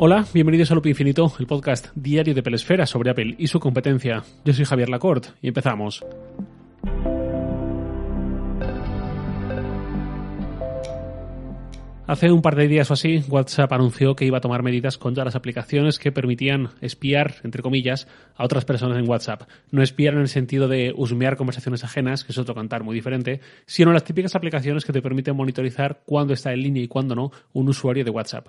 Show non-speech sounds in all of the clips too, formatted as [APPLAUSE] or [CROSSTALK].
Hola, bienvenidos a Loop Infinito, el podcast diario de Pelesfera sobre Apple y su competencia. Yo soy Javier Lacorte y empezamos. Hace un par de días o así, WhatsApp anunció que iba a tomar medidas contra las aplicaciones que permitían espiar, entre comillas, a otras personas en WhatsApp. No espiar en el sentido de husmear conversaciones ajenas, que es otro cantar muy diferente, sino las típicas aplicaciones que te permiten monitorizar cuándo está en línea y cuándo no un usuario de WhatsApp.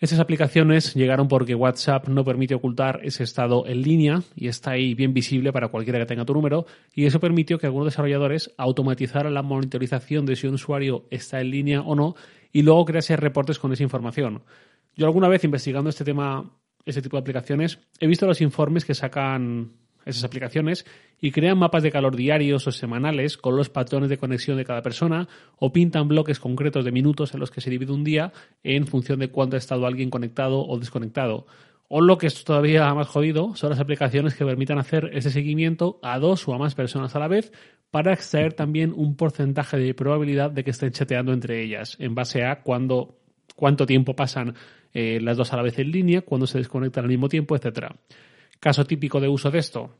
Estas aplicaciones llegaron porque WhatsApp no permite ocultar ese estado en línea y está ahí bien visible para cualquiera que tenga tu número y eso permitió que algunos desarrolladores automatizaran la monitorización de si un usuario está en línea o no y luego crease reportes con esa información. Yo alguna vez investigando este tema, este tipo de aplicaciones, he visto los informes que sacan esas aplicaciones y crean mapas de calor diarios o semanales con los patrones de conexión de cada persona o pintan bloques concretos de minutos en los que se divide un día en función de cuándo ha estado alguien conectado o desconectado. O lo que es todavía más jodido son las aplicaciones que permitan hacer ese seguimiento a dos o a más personas a la vez para extraer también un porcentaje de probabilidad de que estén chateando entre ellas en base a cuándo, cuánto tiempo pasan eh, las dos a la vez en línea, cuándo se desconectan al mismo tiempo, etcétera. Caso típico de uso de esto.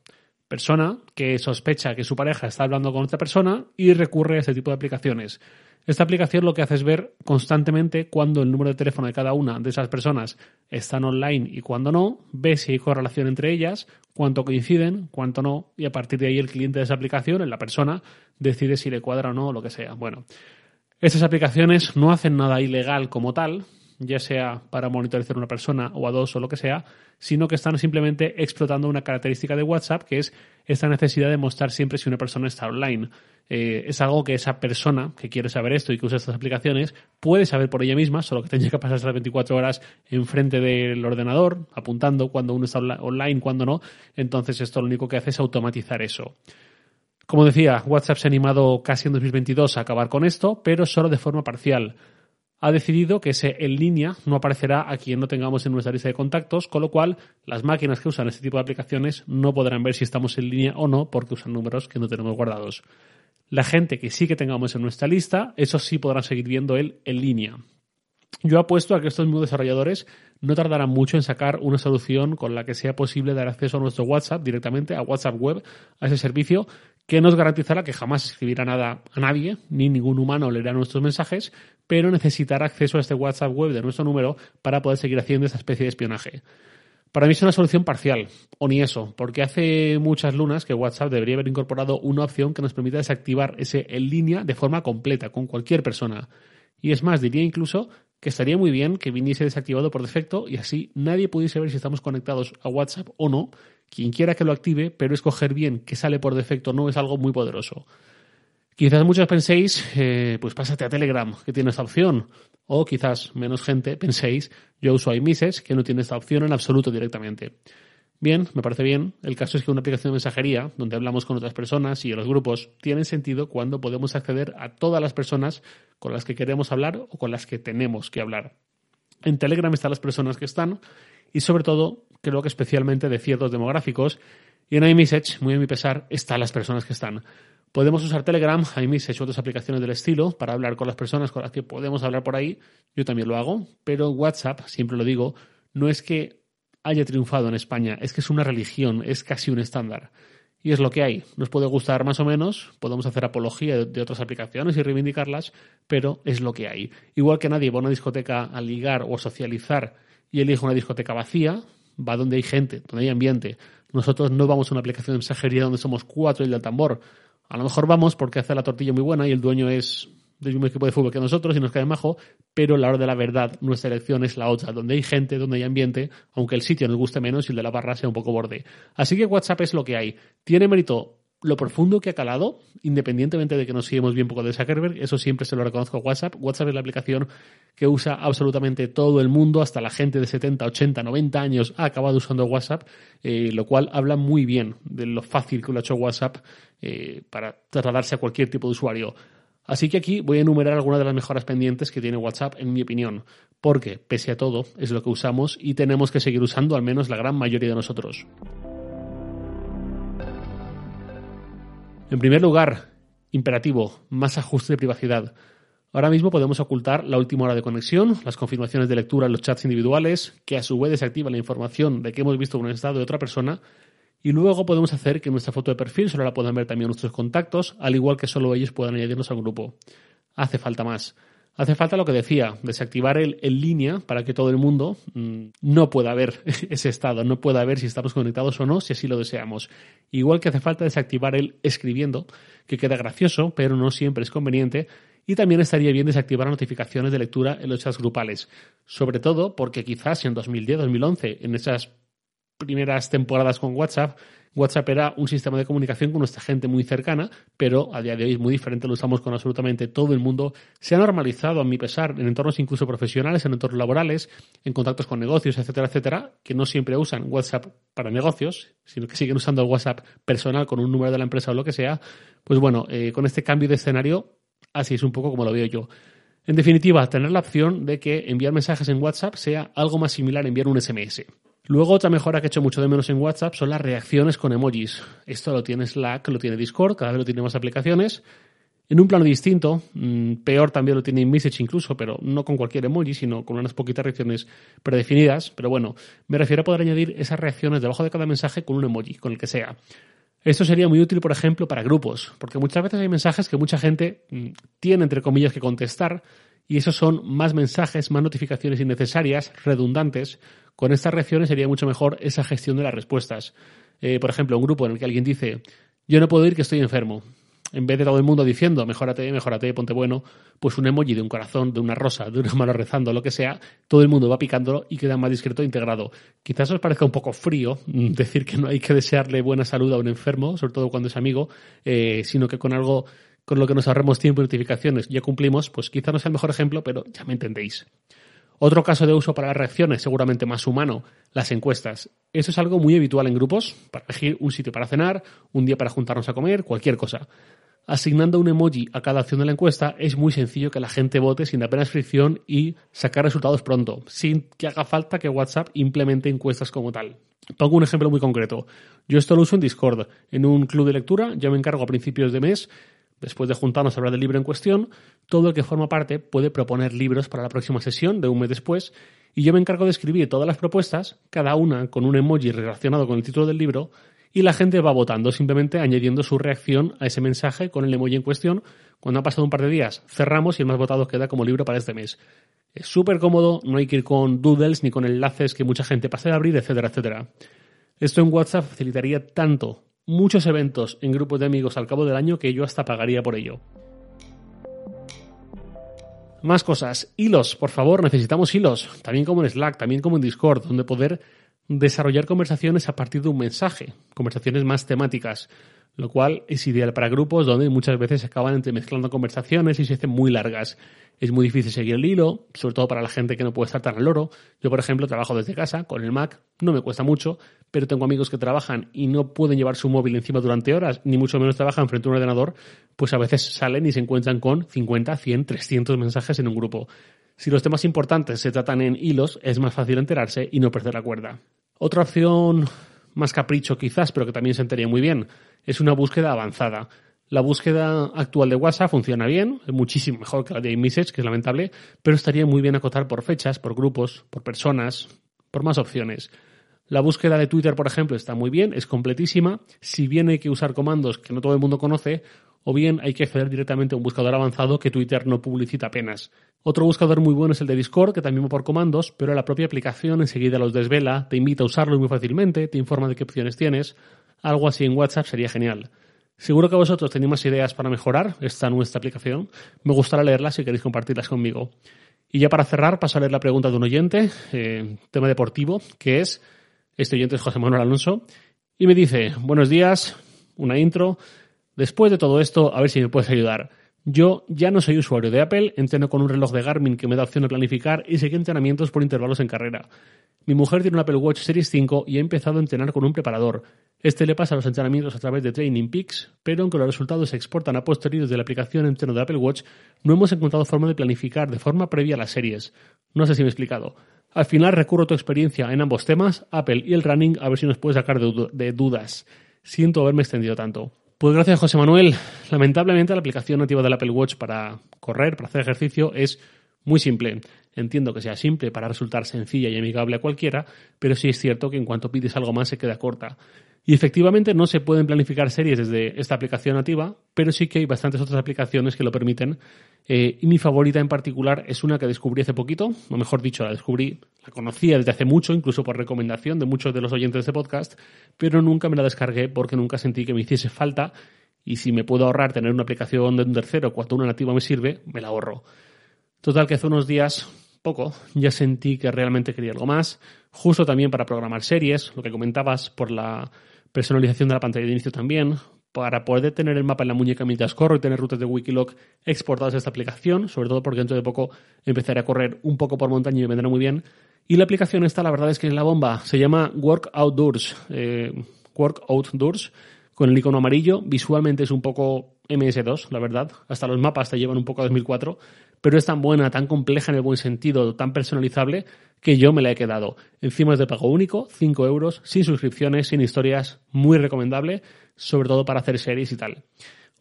Persona que sospecha que su pareja está hablando con otra persona y recurre a este tipo de aplicaciones. Esta aplicación lo que hace es ver constantemente cuándo el número de teléfono de cada una de esas personas están online y cuándo no, ve si hay correlación entre ellas, cuánto coinciden, cuánto no, y a partir de ahí el cliente de esa aplicación, la persona, decide si le cuadra o no o lo que sea. Bueno, estas aplicaciones no hacen nada ilegal como tal, ya sea para monitorizar a una persona o a dos o lo que sea, sino que están simplemente explotando una característica de WhatsApp que es esta necesidad de mostrar siempre si una persona está online. Eh, es algo que esa persona que quiere saber esto y que usa estas aplicaciones puede saber por ella misma, solo que tendría que pasar las 24 horas enfrente del ordenador, apuntando cuando uno está online, cuando no. Entonces esto lo único que hace es automatizar eso. Como decía, WhatsApp se ha animado casi en 2022 a acabar con esto, pero solo de forma parcial ha decidido que ese en línea no aparecerá a quien no tengamos en nuestra lista de contactos, con lo cual las máquinas que usan este tipo de aplicaciones no podrán ver si estamos en línea o no porque usan números que no tenemos guardados. La gente que sí que tengamos en nuestra lista, eso sí podrán seguir viendo él en línea. Yo apuesto a que estos mismos desarrolladores no tardarán mucho en sacar una solución con la que sea posible dar acceso a nuestro WhatsApp directamente, a WhatsApp Web, a ese servicio, que nos garantizará que jamás escribirá nada a nadie, ni ningún humano leerá nuestros mensajes, pero necesitará acceso a este WhatsApp web de nuestro número para poder seguir haciendo esta especie de espionaje. Para mí es una solución parcial, o ni eso, porque hace muchas lunas que WhatsApp debería haber incorporado una opción que nos permita desactivar ese en línea de forma completa, con cualquier persona. Y es más, diría incluso que estaría muy bien que viniese desactivado por defecto y así nadie pudiese ver si estamos conectados a WhatsApp o no, quien quiera que lo active, pero escoger bien que sale por defecto no es algo muy poderoso. Quizás muchos penséis, eh, pues pásate a Telegram, que tiene esta opción. O quizás menos gente penséis, yo uso iMessage, que no tiene esta opción en absoluto directamente. Bien, me parece bien. El caso es que una aplicación de mensajería, donde hablamos con otras personas y los grupos, tiene sentido cuando podemos acceder a todas las personas con las que queremos hablar o con las que tenemos que hablar. En Telegram están las personas que están y sobre todo creo que especialmente de ciertos demográficos. Y en iMessage, muy a mi pesar, están las personas que están. Podemos usar Telegram, iMessage u otras aplicaciones del estilo para hablar con las personas con las que podemos hablar por ahí. Yo también lo hago, pero WhatsApp, siempre lo digo, no es que haya triunfado en España, es que es una religión, es casi un estándar. Y es lo que hay. Nos puede gustar más o menos, podemos hacer apología de, otras aplicaciones y reivindicarlas, pero es lo que hay. Igual que nadie va a una discoteca a ligar o a socializar y elige una discoteca vacía, va donde hay gente, donde hay ambiente. Nosotros no vamos a una aplicación de mensajería donde somos cuatro y el tambor. A lo mejor vamos porque hace la tortilla muy buena y el dueño es del mismo equipo de fútbol que nosotros y nos cae majo, pero la hora de la verdad, nuestra elección es la otra, donde hay gente, donde hay ambiente, aunque el sitio nos guste menos y el de la barra sea un poco borde. Así que WhatsApp es lo que hay. ¿Tiene mérito lo profundo que ha calado, independientemente de que nos sigamos bien poco de Zuckerberg, eso siempre se lo reconozco a WhatsApp. WhatsApp es la aplicación que usa absolutamente todo el mundo, hasta la gente de 70, 80, 90 años ha acabado usando WhatsApp, eh, lo cual habla muy bien de lo fácil que lo ha hecho WhatsApp eh, para trasladarse a cualquier tipo de usuario. Así que aquí voy a enumerar algunas de las mejoras pendientes que tiene WhatsApp, en mi opinión, porque, pese a todo, es lo que usamos y tenemos que seguir usando al menos la gran mayoría de nosotros. En primer lugar, imperativo, más ajuste de privacidad. Ahora mismo podemos ocultar la última hora de conexión, las confirmaciones de lectura en los chats individuales, que a su vez desactiva la información de que hemos visto un estado de otra persona, y luego podemos hacer que nuestra foto de perfil solo la puedan ver también nuestros contactos, al igual que solo ellos puedan añadirnos al grupo. Hace falta más. Hace falta lo que decía, desactivar el en línea para que todo el mundo mm, no pueda ver [LAUGHS] ese estado, no pueda ver si estamos conectados o no, si así lo deseamos. Igual que hace falta desactivar el escribiendo, que queda gracioso, pero no siempre es conveniente. Y también estaría bien desactivar notificaciones de lectura en los chats grupales. Sobre todo porque quizás en 2010-2011, en esas primeras temporadas con WhatsApp, WhatsApp era un sistema de comunicación con nuestra gente muy cercana, pero a día de hoy es muy diferente, lo usamos con absolutamente todo el mundo. Se ha normalizado, a mi pesar, en entornos incluso profesionales, en entornos laborales, en contactos con negocios, etcétera, etcétera, que no siempre usan WhatsApp para negocios, sino que siguen usando el WhatsApp personal con un número de la empresa o lo que sea. Pues bueno, eh, con este cambio de escenario, así es un poco como lo veo yo. En definitiva, tener la opción de que enviar mensajes en WhatsApp sea algo más similar a enviar un SMS. Luego otra mejora que he hecho mucho de menos en WhatsApp son las reacciones con emojis. Esto lo tiene Slack, lo tiene Discord, cada vez lo tiene más aplicaciones. En un plano distinto, mm, peor también lo tiene InMessage incluso, pero no con cualquier emoji, sino con unas poquitas reacciones predefinidas. Pero bueno, me refiero a poder añadir esas reacciones debajo de cada mensaje con un emoji, con el que sea. Esto sería muy útil, por ejemplo, para grupos, porque muchas veces hay mensajes que mucha gente mm, tiene, entre comillas, que contestar, y esos son más mensajes, más notificaciones innecesarias, redundantes, con estas reacciones sería mucho mejor esa gestión de las respuestas. Eh, por ejemplo, un grupo en el que alguien dice, yo no puedo ir que estoy enfermo. En vez de todo el mundo diciendo, mejórate, mejórate, ponte bueno, pues un emoji de un corazón, de una rosa, de una mano rezando, lo que sea, todo el mundo va picándolo y queda más discreto e integrado. Quizás os parezca un poco frío mm, decir que no hay que desearle buena salud a un enfermo, sobre todo cuando es amigo, eh, sino que con algo con lo que nos ahorremos tiempo y notificaciones ya cumplimos, pues quizá no sea el mejor ejemplo, pero ya me entendéis. Otro caso de uso para las reacciones, seguramente más humano, las encuestas. Eso es algo muy habitual en grupos, para elegir un sitio para cenar, un día para juntarnos a comer, cualquier cosa. Asignando un emoji a cada acción de la encuesta es muy sencillo que la gente vote sin apenas fricción y sacar resultados pronto, sin que haga falta que WhatsApp implemente encuestas como tal. Pongo un ejemplo muy concreto. Yo esto lo uso en Discord. En un club de lectura, yo me encargo a principios de mes Después de juntarnos a hablar del libro en cuestión, todo el que forma parte puede proponer libros para la próxima sesión de un mes después y yo me encargo de escribir todas las propuestas, cada una con un emoji relacionado con el título del libro, y la gente va votando, simplemente añadiendo su reacción a ese mensaje con el emoji en cuestión. Cuando ha pasado un par de días, cerramos y el más votado queda como libro para este mes. Es súper cómodo, no hay que ir con doodles ni con enlaces que mucha gente pase a abrir, etcétera, etcétera. Esto en WhatsApp facilitaría tanto muchos eventos en grupos de amigos al cabo del año que yo hasta pagaría por ello. Más cosas. Hilos, por favor, necesitamos hilos. También como en Slack, también como en Discord, donde poder desarrollar conversaciones a partir de un mensaje. Conversaciones más temáticas. Lo cual es ideal para grupos donde muchas veces se acaban entremezclando conversaciones y se hacen muy largas es muy difícil seguir el hilo, sobre todo para la gente que no puede estar tan al loro. Yo, por ejemplo, trabajo desde casa con el Mac, no me cuesta mucho, pero tengo amigos que trabajan y no pueden llevar su móvil encima durante horas, ni mucho menos trabajan frente a un ordenador, pues a veces salen y se encuentran con 50, 100, 300 mensajes en un grupo. Si los temas importantes se tratan en hilos, es más fácil enterarse y no perder la cuerda. Otra opción, más capricho quizás, pero que también se muy bien, es una búsqueda avanzada. La búsqueda actual de WhatsApp funciona bien, es muchísimo mejor que la de iMessage, que es lamentable, pero estaría muy bien acotar por fechas, por grupos, por personas, por más opciones. La búsqueda de Twitter, por ejemplo, está muy bien, es completísima. Si bien hay que usar comandos que no todo el mundo conoce, o bien hay que acceder directamente a un buscador avanzado que Twitter no publicita apenas. Otro buscador muy bueno es el de Discord, que también va por comandos, pero la propia aplicación enseguida los desvela, te invita a usarlo muy fácilmente, te informa de qué opciones tienes. Algo así en WhatsApp sería genial. Seguro que vosotros tenéis más ideas para mejorar esta nuestra aplicación. Me gustaría leerlas si queréis compartirlas conmigo. Y ya para cerrar, paso a leer la pregunta de un oyente, eh, tema deportivo, que es, este oyente es José Manuel Alonso, y me dice, buenos días, una intro. Después de todo esto, a ver si me puedes ayudar. Yo ya no soy usuario de Apple, entreno con un reloj de Garmin que me da opción de planificar y seguir entrenamientos por intervalos en carrera. Mi mujer tiene un Apple Watch Series 5 y ha empezado a entrenar con un preparador. Este le pasa los entrenamientos a través de Training Peaks, pero aunque los resultados se exportan a posteriori de la aplicación entreno de Apple Watch, no hemos encontrado forma de planificar de forma previa las series. No sé si me he explicado. Al final recurro a tu experiencia en ambos temas, Apple y el running, a ver si nos puedes sacar de dudas. Siento haberme extendido tanto. Pues gracias, José Manuel. Lamentablemente, la aplicación nativa del Apple Watch para correr, para hacer ejercicio, es muy simple. Entiendo que sea simple para resultar sencilla y amigable a cualquiera, pero sí es cierto que en cuanto pides algo más se queda corta. Y efectivamente no se pueden planificar series desde esta aplicación nativa, pero sí que hay bastantes otras aplicaciones que lo permiten. Eh, y mi favorita en particular es una que descubrí hace poquito, o mejor dicho, la descubrí, la conocía desde hace mucho, incluso por recomendación de muchos de los oyentes de este podcast, pero nunca me la descargué porque nunca sentí que me hiciese falta. Y si me puedo ahorrar tener una aplicación de un tercero cuando una nativa me sirve, me la ahorro. Total que hace unos días, poco, ya sentí que realmente quería algo más, justo también para programar series, lo que comentabas por la personalización de la pantalla de inicio también, para poder tener el mapa en la muñeca mientras corro y tener rutas de Wikiloc exportadas a esta aplicación, sobre todo porque dentro de poco empezaré a correr un poco por montaña y me vendrá muy bien. Y la aplicación esta, la verdad es que es la bomba. Se llama Work Outdoors. Eh, Work Outdoors, con el icono amarillo. Visualmente es un poco MS2, la verdad. Hasta los mapas te llevan un poco a 2004 pero es tan buena, tan compleja en el buen sentido, tan personalizable, que yo me la he quedado. Encima es de pago único, 5 euros, sin suscripciones, sin historias, muy recomendable, sobre todo para hacer series y tal.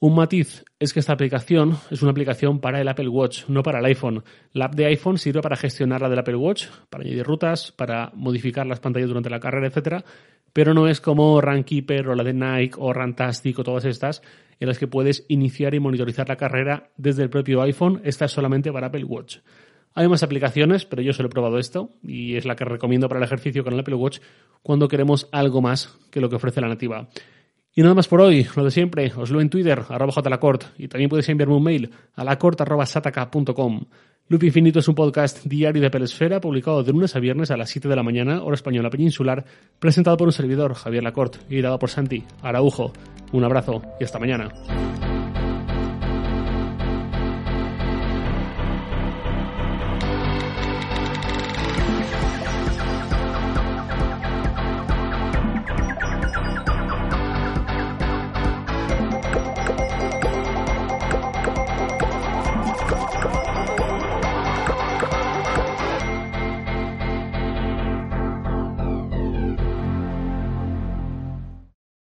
Un matiz es que esta aplicación es una aplicación para el Apple Watch, no para el iPhone. La app de iPhone sirve para gestionar la del Apple Watch, para añadir rutas, para modificar las pantallas durante la carrera, etcétera, pero no es como Runkeeper o la de Nike o Runtastic o todas estas en las que puedes iniciar y monitorizar la carrera desde el propio iPhone. Esta es solamente para Apple Watch. Hay más aplicaciones, pero yo solo he probado esto y es la que recomiendo para el ejercicio con el Apple Watch cuando queremos algo más que lo que ofrece la nativa. Y nada más por hoy, lo de siempre, os lo en Twitter, arroba jlacort, y también podéis enviarme un mail a lacort.sataka.com. Loop Infinito es un podcast diario de Pelesfera, publicado de lunes a viernes a las 7 de la mañana, hora española peninsular, presentado por un servidor, Javier Lacorte, y dado por Santi Araujo. Un abrazo y hasta mañana.